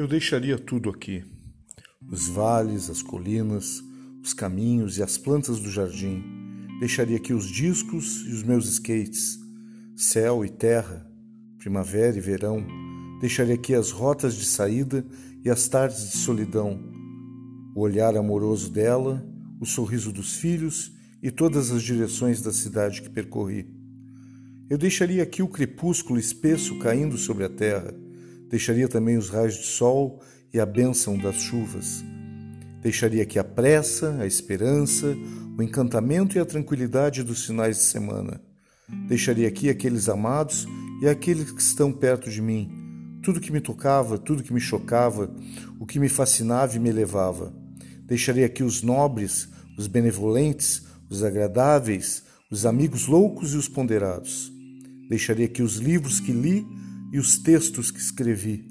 Eu deixaria tudo aqui: os vales, as colinas, os caminhos e as plantas do jardim. Deixaria aqui os discos e os meus skates, céu e terra, primavera e verão. Deixaria aqui as rotas de saída e as tardes de solidão, o olhar amoroso dela, o sorriso dos filhos e todas as direções da cidade que percorri. Eu deixaria aqui o crepúsculo espesso caindo sobre a terra, deixaria também os raios de sol e a bênção das chuvas. Deixaria aqui a pressa, a esperança, o encantamento e a tranquilidade dos finais de semana. Deixaria aqui aqueles amados e aqueles que estão perto de mim, tudo que me tocava, tudo que me chocava, o que me fascinava e me elevava. Deixaria aqui os nobres, os benevolentes, os agradáveis, os amigos loucos e os ponderados. Deixaria aqui os livros que li e os textos que escrevi.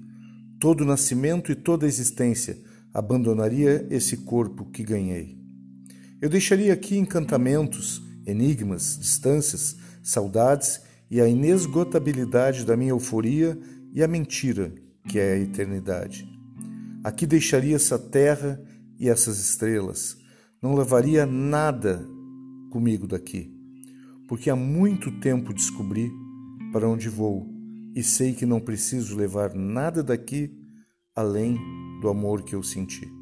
Todo nascimento e toda existência abandonaria esse corpo que ganhei. Eu deixaria aqui encantamentos, enigmas, distâncias, saudades e a inesgotabilidade da minha euforia e a mentira que é a eternidade. Aqui deixaria essa terra e essas estrelas. Não levaria nada comigo daqui, porque há muito tempo descobri para onde vou e sei que não preciso levar nada daqui além do amor que eu senti.